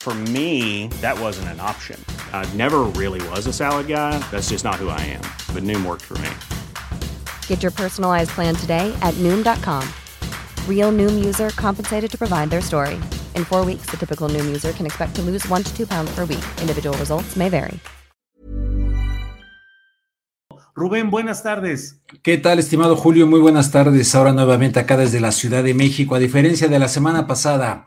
For me, that wasn't an option. I never really was a salad guy. That's just not who I am. But Noom worked for me. Get your personalized plan today at Noom.com. Real Noom user compensated to provide their story. In four weeks, the typical Noom user can expect to lose one to two pounds per week. Individual results may vary. Rubén, buenas tardes. ¿Qué tal, estimado Julio? Muy buenas tardes. Ahora nuevamente acá desde la Ciudad de México, a diferencia de la semana pasada.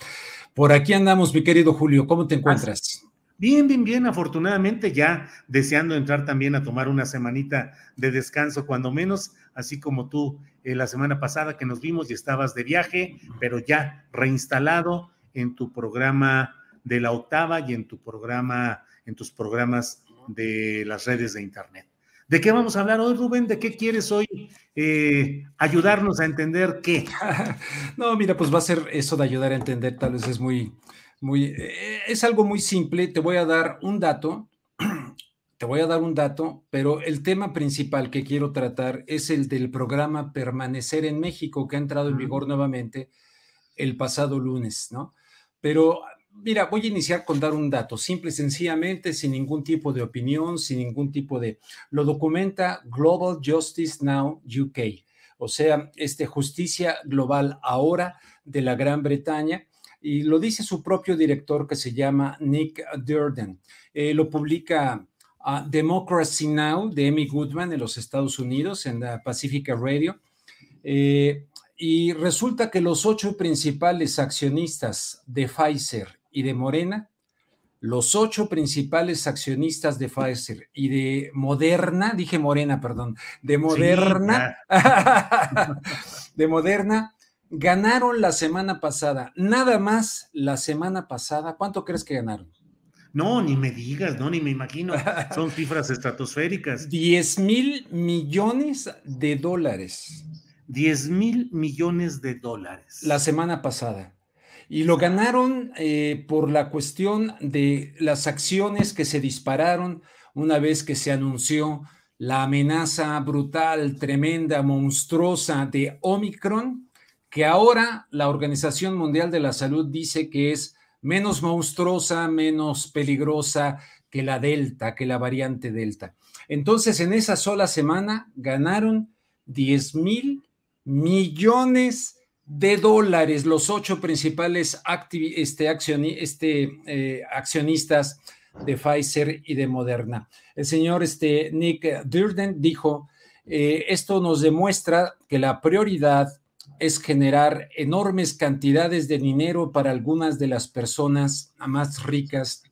Por aquí andamos, mi querido Julio. ¿Cómo te encuentras? Bien, bien, bien. Afortunadamente ya deseando entrar también a tomar una semanita de descanso, cuando menos, así como tú eh, la semana pasada que nos vimos y estabas de viaje, pero ya reinstalado en tu programa de la octava y en tu programa, en tus programas de las redes de internet. ¿De qué vamos a hablar hoy, Rubén? ¿De qué quieres hoy eh, ayudarnos a entender qué? no, mira, pues va a ser eso de ayudar a entender, tal vez es muy, muy, eh, es algo muy simple. Te voy a dar un dato, te voy a dar un dato, pero el tema principal que quiero tratar es el del programa Permanecer en México, que ha entrado en vigor nuevamente el pasado lunes, ¿no? Pero Mira, voy a iniciar con dar un dato, simple y sencillamente, sin ningún tipo de opinión, sin ningún tipo de... Lo documenta Global Justice Now UK, o sea, este Justicia Global ahora de la Gran Bretaña, y lo dice su propio director que se llama Nick Durden. Eh, lo publica uh, Democracy Now de Emmy Goodman en los Estados Unidos, en la Pacifica Radio. Eh, y resulta que los ocho principales accionistas de Pfizer y de Morena, los ocho principales accionistas de Pfizer y de Moderna, dije Morena, perdón, de Moderna, de Moderna, ganaron la semana pasada, nada más la semana pasada, ¿cuánto crees que ganaron? No, ni me digas, no, ni me imagino. Son cifras estratosféricas. 10 mil millones de dólares. 10 mil millones de dólares. La semana pasada. Y lo ganaron eh, por la cuestión de las acciones que se dispararon una vez que se anunció la amenaza brutal, tremenda, monstruosa de Omicron, que ahora la Organización Mundial de la Salud dice que es menos monstruosa, menos peligrosa que la Delta, que la variante Delta. Entonces, en esa sola semana ganaron 10 mil millones de dólares los ocho principales este, este, eh, accionistas de Pfizer y de Moderna. El señor este, Nick Durden dijo, eh, esto nos demuestra que la prioridad es generar enormes cantidades de dinero para algunas de las personas más ricas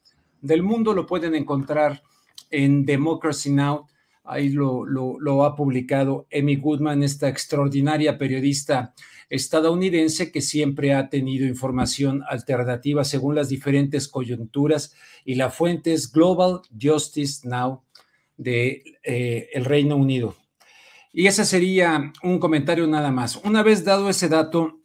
del mundo. Lo pueden encontrar en Democracy Now! Ahí lo, lo ha publicado Emmy Goodman, esta extraordinaria periodista estadounidense que siempre ha tenido información alternativa según las diferentes coyunturas y la fuente es Global Justice Now de eh, el Reino Unido. Y ese sería un comentario nada más. Una vez dado ese dato,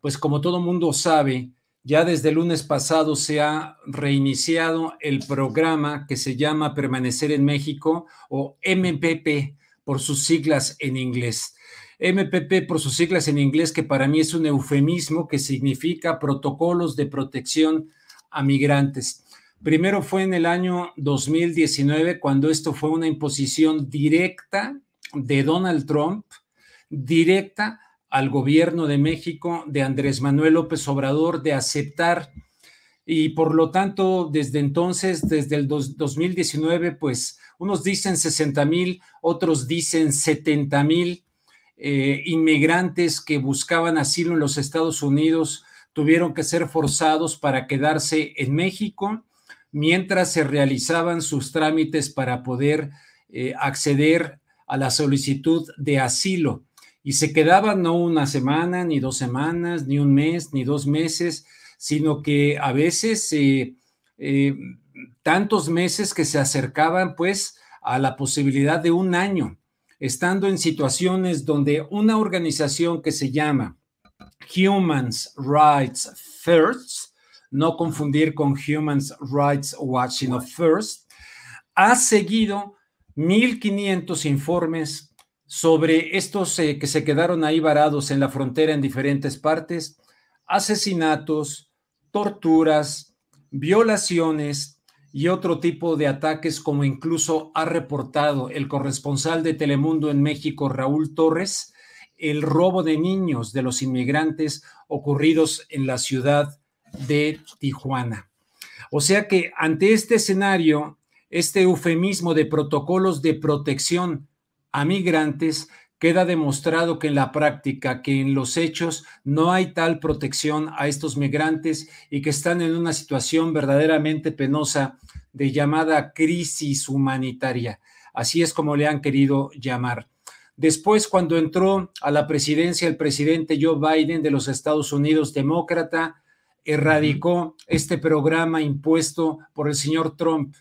pues como todo mundo sabe, ya desde el lunes pasado se ha reiniciado el programa que se llama Permanecer en México o MPP por sus siglas en inglés. MPP por sus siglas en inglés, que para mí es un eufemismo que significa protocolos de protección a migrantes. Primero fue en el año 2019, cuando esto fue una imposición directa de Donald Trump, directa al gobierno de México, de Andrés Manuel López Obrador, de aceptar y por lo tanto, desde entonces, desde el 2019, pues unos dicen 60 mil, otros dicen 70 mil eh, inmigrantes que buscaban asilo en los Estados Unidos tuvieron que ser forzados para quedarse en México mientras se realizaban sus trámites para poder eh, acceder a la solicitud de asilo. Y se quedaban no una semana, ni dos semanas, ni un mes, ni dos meses, sino que a veces eh, tantos meses que se acercaban pues a la posibilidad de un año estando en situaciones donde una organización que se llama Human Rights First, no confundir con Human Rights Watch, sino First, ha seguido 1.500 informes sobre estos eh, que se quedaron ahí varados en la frontera en diferentes partes, asesinatos, torturas, violaciones, y otro tipo de ataques como incluso ha reportado el corresponsal de Telemundo en México, Raúl Torres, el robo de niños de los inmigrantes ocurridos en la ciudad de Tijuana. O sea que ante este escenario, este eufemismo de protocolos de protección a migrantes queda demostrado que en la práctica, que en los hechos no hay tal protección a estos migrantes y que están en una situación verdaderamente penosa de llamada crisis humanitaria. Así es como le han querido llamar. Después, cuando entró a la presidencia el presidente Joe Biden de los Estados Unidos, demócrata, erradicó este programa impuesto por el señor Trump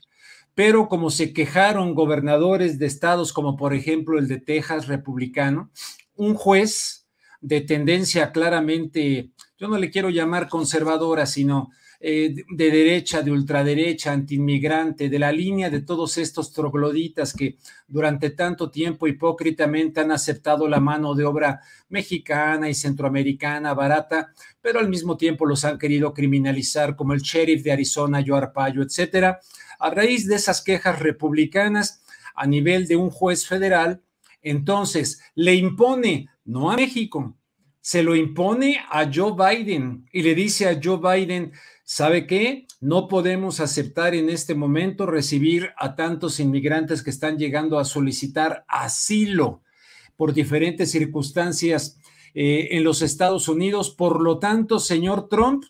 pero como se quejaron gobernadores de estados como por ejemplo el de Texas republicano, un juez de tendencia claramente, yo no le quiero llamar conservadora, sino eh, de derecha, de ultraderecha, antiinmigrante, de la línea de todos estos trogloditas que durante tanto tiempo hipócritamente han aceptado la mano de obra mexicana y centroamericana barata, pero al mismo tiempo los han querido criminalizar, como el sheriff de Arizona, Joe Arpaio, etcétera. A raíz de esas quejas republicanas a nivel de un juez federal, entonces le impone, no a México, se lo impone a Joe Biden y le dice a Joe Biden, ¿sabe qué? No podemos aceptar en este momento recibir a tantos inmigrantes que están llegando a solicitar asilo por diferentes circunstancias eh, en los Estados Unidos. Por lo tanto, señor Trump,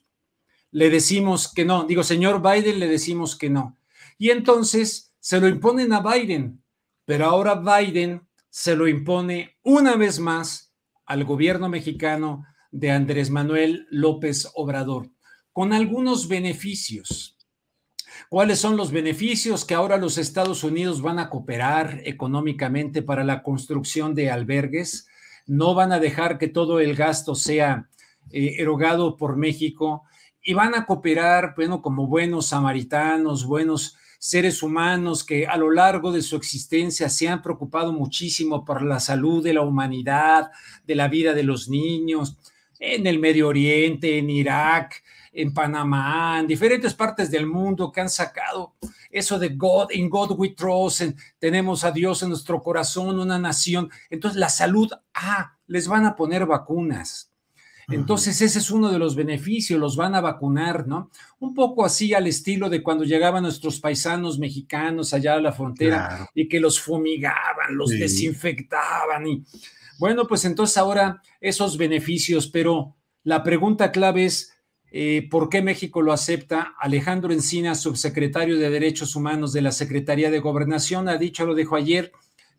le decimos que no. Digo, señor Biden, le decimos que no. Y entonces se lo imponen a Biden, pero ahora Biden se lo impone una vez más al gobierno mexicano de Andrés Manuel López Obrador, con algunos beneficios. ¿Cuáles son los beneficios? Que ahora los Estados Unidos van a cooperar económicamente para la construcción de albergues, no van a dejar que todo el gasto sea eh, erogado por México y van a cooperar, bueno, como buenos samaritanos, buenos seres humanos que a lo largo de su existencia se han preocupado muchísimo por la salud de la humanidad, de la vida de los niños, en el Medio Oriente, en Irak, en Panamá, en diferentes partes del mundo que han sacado eso de God, in God we trust, tenemos a Dios en nuestro corazón, una nación. Entonces la salud, ah, les van a poner vacunas entonces, ese es uno de los beneficios, los van a vacunar, ¿no? Un poco así al estilo de cuando llegaban nuestros paisanos mexicanos allá a la frontera y que los fumigaban, los desinfectaban. Y bueno, pues entonces ahora esos beneficios, pero la pregunta clave es, eh, ¿por qué México lo acepta? Alejandro Encina, subsecretario de Derechos Humanos de la Secretaría de Gobernación, ha dicho, lo dijo ayer,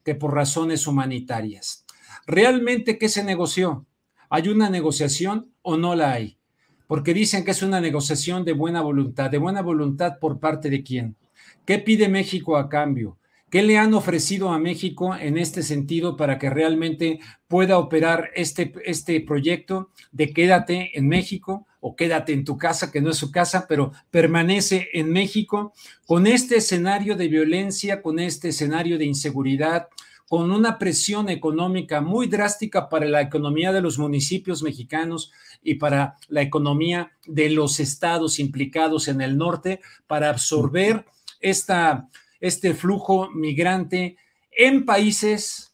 que por razones humanitarias. ¿Realmente qué se negoció? ¿Hay una negociación o no la hay? Porque dicen que es una negociación de buena voluntad. ¿De buena voluntad por parte de quién? ¿Qué pide México a cambio? ¿Qué le han ofrecido a México en este sentido para que realmente pueda operar este, este proyecto de quédate en México o quédate en tu casa, que no es su casa, pero permanece en México con este escenario de violencia, con este escenario de inseguridad, con una presión económica muy drástica para la economía de los municipios mexicanos y para la economía de los estados implicados en el norte para absorber esta, este flujo migrante en países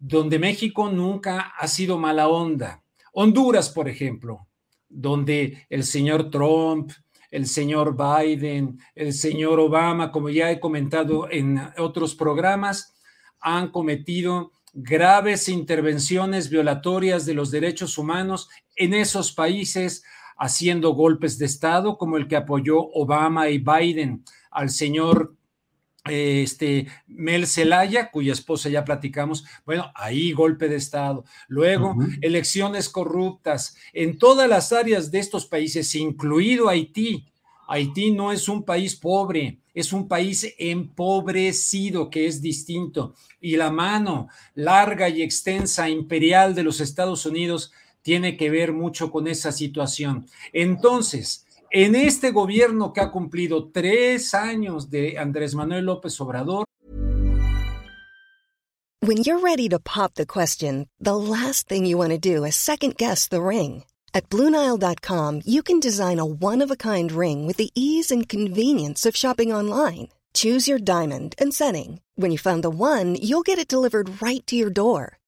donde México nunca ha sido mala onda. Honduras, por ejemplo, donde el señor Trump, el señor Biden, el señor Obama, como ya he comentado en otros programas, han cometido graves intervenciones violatorias de los derechos humanos en esos países, haciendo golpes de Estado como el que apoyó Obama y Biden al señor este, Mel Zelaya, cuya esposa ya platicamos, bueno, ahí golpe de Estado. Luego, elecciones corruptas en todas las áreas de estos países, incluido Haití. Haití no es un país pobre, es un país empobrecido, que es distinto. Y la mano larga y extensa imperial de los Estados Unidos tiene que ver mucho con esa situación. Entonces, en este gobierno que ha cumplido tres años de Andrés Manuel López Obrador. When you're ready to pop the question, the last thing you want to do is second guess the ring. At Bluenile.com, you can design a one of a kind ring with the ease and convenience of shopping online. Choose your diamond and setting. When you find the one, you'll get it delivered right to your door.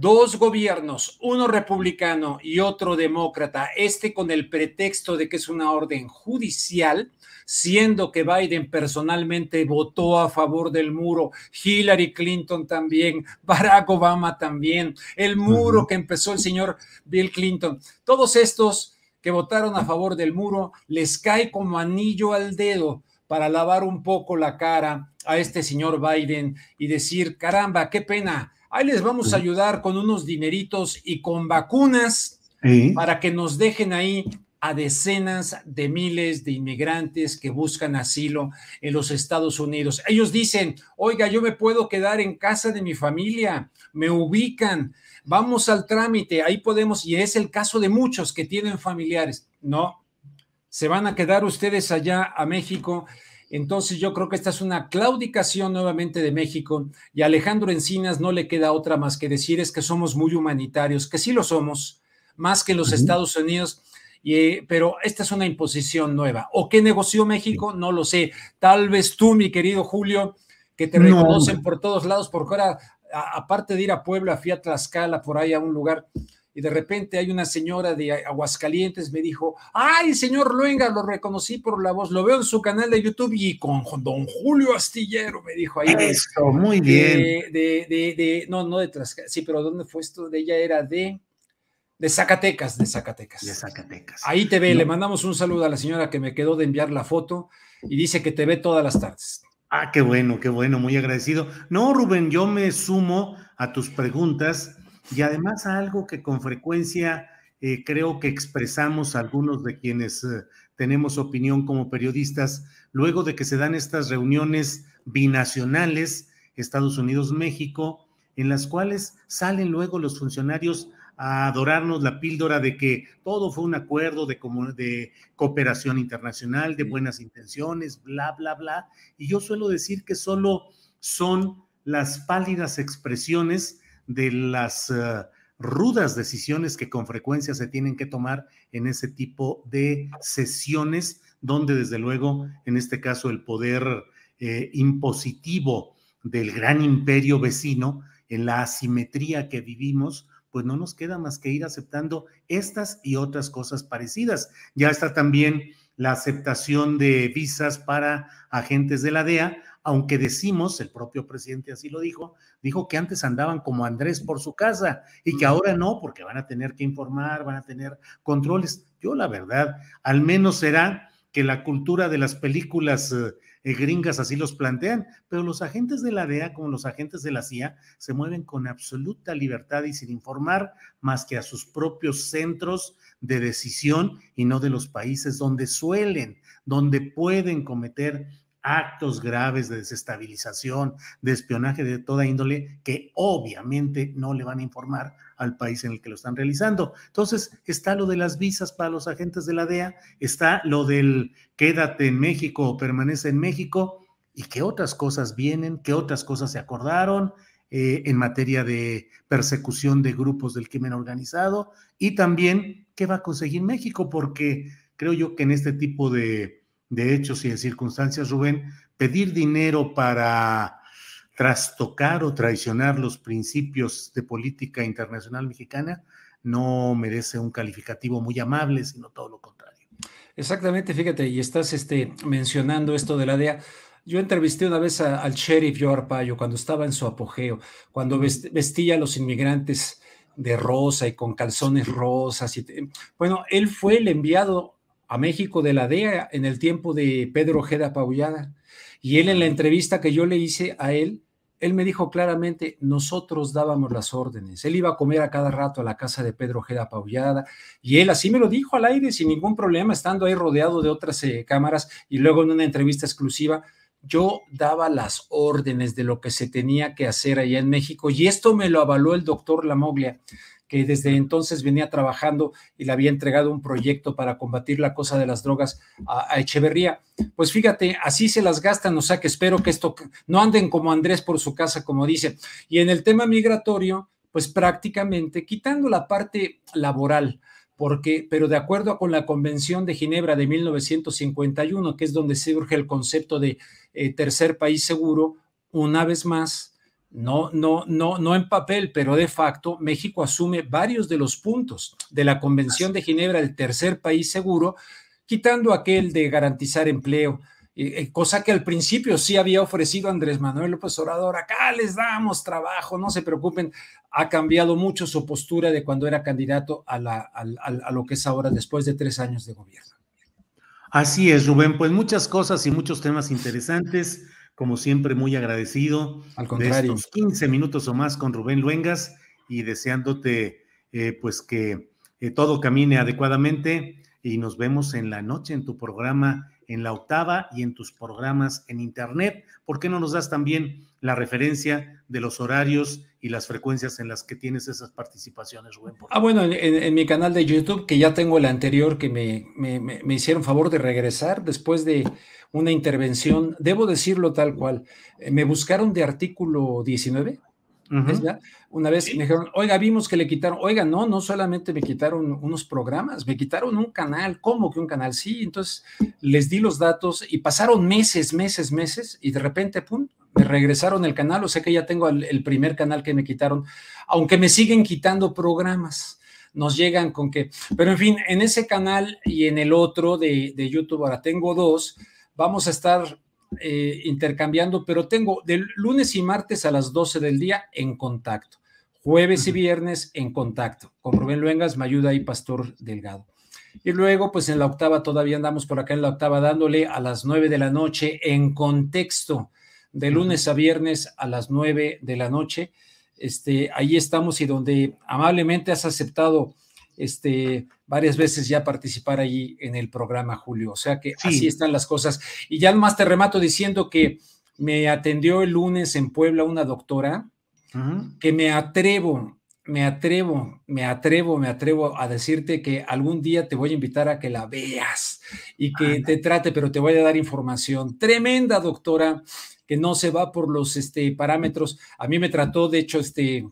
Dos gobiernos, uno republicano y otro demócrata, este con el pretexto de que es una orden judicial, siendo que Biden personalmente votó a favor del muro, Hillary Clinton también, Barack Obama también, el muro que empezó el señor Bill Clinton. Todos estos que votaron a favor del muro les cae como anillo al dedo para lavar un poco la cara a este señor Biden y decir, caramba, qué pena Ahí les vamos a ayudar con unos dineritos y con vacunas para que nos dejen ahí a decenas de miles de inmigrantes que buscan asilo en los Estados Unidos. Ellos dicen, oiga, yo me puedo quedar en casa de mi familia, me ubican, vamos al trámite, ahí podemos, y es el caso de muchos que tienen familiares. No, se van a quedar ustedes allá a México entonces yo creo que esta es una claudicación nuevamente de México y a Alejandro Encinas no le queda otra más que decir es que somos muy humanitarios, que sí lo somos, más que los Estados Unidos. Y, pero esta es una imposición nueva. ¿O qué negoció México? No lo sé. Tal vez tú, mi querido Julio, que te reconocen por todos lados, porque ahora, aparte de ir a Puebla, fui a Tlaxcala, por ahí a un lugar y de repente hay una señora de Aguascalientes me dijo, ay, señor Luenga, lo reconocí por la voz, lo veo en su canal de YouTube y con don Julio Astillero, me dijo ahí. Eso, muy bien. De, de, de, no, no de Tlaxcala, sí, pero ¿dónde fue esto? De ella era de... De Zacatecas, de Zacatecas. De Zacatecas. Ahí te ve, le mandamos un saludo a la señora que me quedó de enviar la foto y dice que te ve todas las tardes. Ah, qué bueno, qué bueno, muy agradecido. No, Rubén, yo me sumo a tus preguntas y además algo que con frecuencia eh, creo que expresamos algunos de quienes eh, tenemos opinión como periodistas, luego de que se dan estas reuniones binacionales, Estados Unidos-México, en las cuales salen luego los funcionarios a adorarnos la píldora de que todo fue un acuerdo de, de cooperación internacional, de buenas intenciones, bla, bla, bla. Y yo suelo decir que solo son las pálidas expresiones de las eh, rudas decisiones que con frecuencia se tienen que tomar en ese tipo de sesiones, donde desde luego, en este caso, el poder eh, impositivo del gran imperio vecino, en la asimetría que vivimos, pues no nos queda más que ir aceptando estas y otras cosas parecidas. Ya está también la aceptación de visas para agentes de la DEA, aunque decimos, el propio presidente así lo dijo, dijo que antes andaban como Andrés por su casa y que ahora no, porque van a tener que informar, van a tener controles. Yo la verdad, al menos será que la cultura de las películas eh, eh, gringas así los plantean, pero los agentes de la DEA, como los agentes de la CIA, se mueven con absoluta libertad y sin informar más que a sus propios centros de decisión y no de los países donde suelen, donde pueden cometer actos graves de desestabilización, de espionaje de toda índole, que obviamente no le van a informar al país en el que lo están realizando. Entonces, está lo de las visas para los agentes de la DEA, está lo del quédate en México o permanece en México, y qué otras cosas vienen, qué otras cosas se acordaron eh, en materia de persecución de grupos del crimen organizado, y también qué va a conseguir México, porque creo yo que en este tipo de de hechos y de circunstancias, Rubén, pedir dinero para trastocar o traicionar los principios de política internacional mexicana no merece un calificativo muy amable, sino todo lo contrario. Exactamente, fíjate, y estás este, mencionando esto de la DEA. Yo entrevisté una vez al sheriff Joe Arpaio cuando estaba en su apogeo, cuando vestía a los inmigrantes de rosa y con calzones rosas. Y, bueno, él fue el enviado a México de la DEA en el tiempo de Pedro Ojeda Paullada. Y él en la entrevista que yo le hice a él, él me dijo claramente, nosotros dábamos las órdenes. Él iba a comer a cada rato a la casa de Pedro Ojeda Paullada y él así me lo dijo al aire sin ningún problema, estando ahí rodeado de otras eh, cámaras y luego en una entrevista exclusiva. Yo daba las órdenes de lo que se tenía que hacer allá en México y esto me lo avaló el doctor Lamoglia que desde entonces venía trabajando y le había entregado un proyecto para combatir la cosa de las drogas a, Echeverría. Pues fíjate, así se las gastan, o sea que espero que esto no anden como Andrés por su casa, como dice. Y en el tema migratorio, pues prácticamente quitando la parte laboral, porque, pero de acuerdo con la Convención de Ginebra de 1951, que es donde surge el concepto de eh, tercer país seguro, una vez más, no, no, no, no en papel, pero de facto, México asume varios de los puntos de la Convención de Ginebra, el tercer país seguro, quitando aquel de garantizar empleo, eh, cosa que al principio sí había ofrecido Andrés Manuel López Obrador, acá les damos trabajo, no se preocupen, ha cambiado mucho su postura de cuando era candidato a, a lo que es ahora después de tres años de gobierno. Así es, Rubén, pues muchas cosas y muchos temas interesantes como siempre, muy agradecido Al contrario. de estos 15 minutos o más con Rubén Luengas y deseándote eh, pues que eh, todo camine adecuadamente y nos vemos en la noche en tu programa en la octava y en tus programas en internet. ¿Por qué no nos das también la referencia de los horarios y las frecuencias en las que tienes esas participaciones, Rubén? Ah, bueno, en, mi canal de YouTube, que ya tengo el anterior, que me, me, me hicieron favor de regresar después de una intervención, debo decirlo tal cual, eh, me buscaron de artículo 19. Una vez me dijeron, oiga, vimos que le quitaron, oiga, no, no solamente me quitaron unos programas, me quitaron un canal, ¿cómo que un canal? Sí, entonces les di los datos y pasaron meses, meses, meses y de repente, pum, me regresaron el canal, o sea que ya tengo el, primer canal que me quitaron, aunque me siguen quitando programas. Nos llegan con que, pero en fin, en ese canal y en el otro de, de YouTube, ahora tengo dos, vamos a estar eh, intercambiando, pero tengo del lunes y martes a las 12 del día en contacto, jueves y viernes en contacto. Con Rubén Luengas, me ayuda ahí Pastor Delgado. Y luego, pues en la octava, todavía andamos por acá en la octava dándole a las 9 de la noche en contexto, de lunes a viernes a las 9 de la noche. Este, ahí estamos y donde amablemente has aceptado este, varias veces ya participar allí en el programa, Julio. O sea que así están las cosas. Y ya más te remato diciendo que me atendió el lunes en Puebla una doctora que me atrevo, me atrevo, me atrevo, me atrevo a decirte que algún día te voy a invitar a que la veas y que te trate, pero te voy a dar información. Tremenda doctora que no se va por los este, parámetros. A mí me trató, de hecho, este,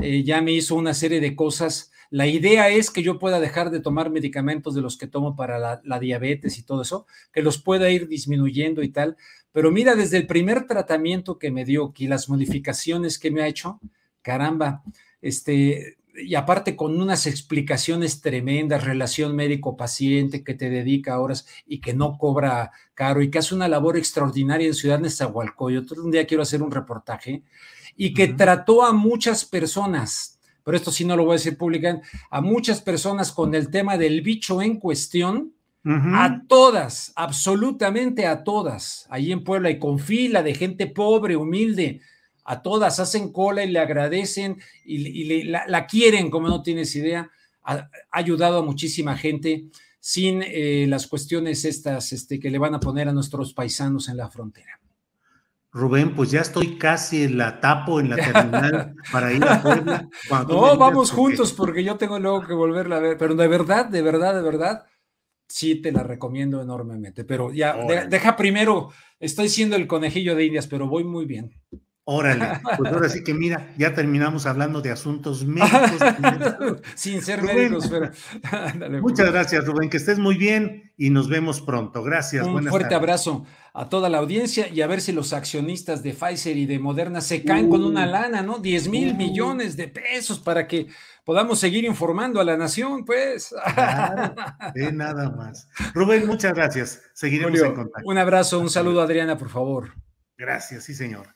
eh, ya me hizo una serie de cosas la idea es que yo pueda dejar de tomar medicamentos de los que tomo para la, diabetes y todo eso, que los pueda ir disminuyendo y tal. Pero mira, desde el primer tratamiento que me dio y las modificaciones que me ha hecho, caramba, este, y aparte con unas explicaciones tremendas, relación médico-paciente que te dedica horas y que no cobra caro y que hace una labor extraordinaria en Ciudad Nezahualcóyotl. Un día quiero hacer un reportaje y que trató a muchas personas, pero esto sí no lo voy a decir públicamente, a muchas personas con el tema del bicho en cuestión, A todas, absolutamente a todas. Ahí en Puebla y con fila de gente pobre, humilde. A todas hacen cola y le agradecen y, la, quieren, como no tienes idea. Ha, ayudado a muchísima gente sin eh, las cuestiones estas este, que le van a poner a nuestros paisanos en la frontera. Rubén, pues ya estoy casi en la tapo, en la terminal para ir a Puebla. No, vamos juntos porque yo tengo luego que volverla a ver, pero de verdad, de verdad, de verdad, sí te la recomiendo enormemente. Pero ya, deja primero, estoy siendo el conejillo de Indias, pero voy muy bien. Órale, pues ahora sí que mira, ya terminamos hablando de asuntos médicos. Sin ser médicos, pero. muchas gracias, Rubén, que estés muy bien y nos vemos pronto. Gracias. Un fuerte abrazo a toda la audiencia y a ver si los accionistas de Pfizer y de Moderna se caen con una lana, ¿no? 10 mil millones de pesos para que podamos seguir informando a la nación, pues. Claro, de nada más. Rubén, muchas gracias. Seguiremos en contacto. Un abrazo, un saludo, Adriana, por favor. Gracias, sí, señor.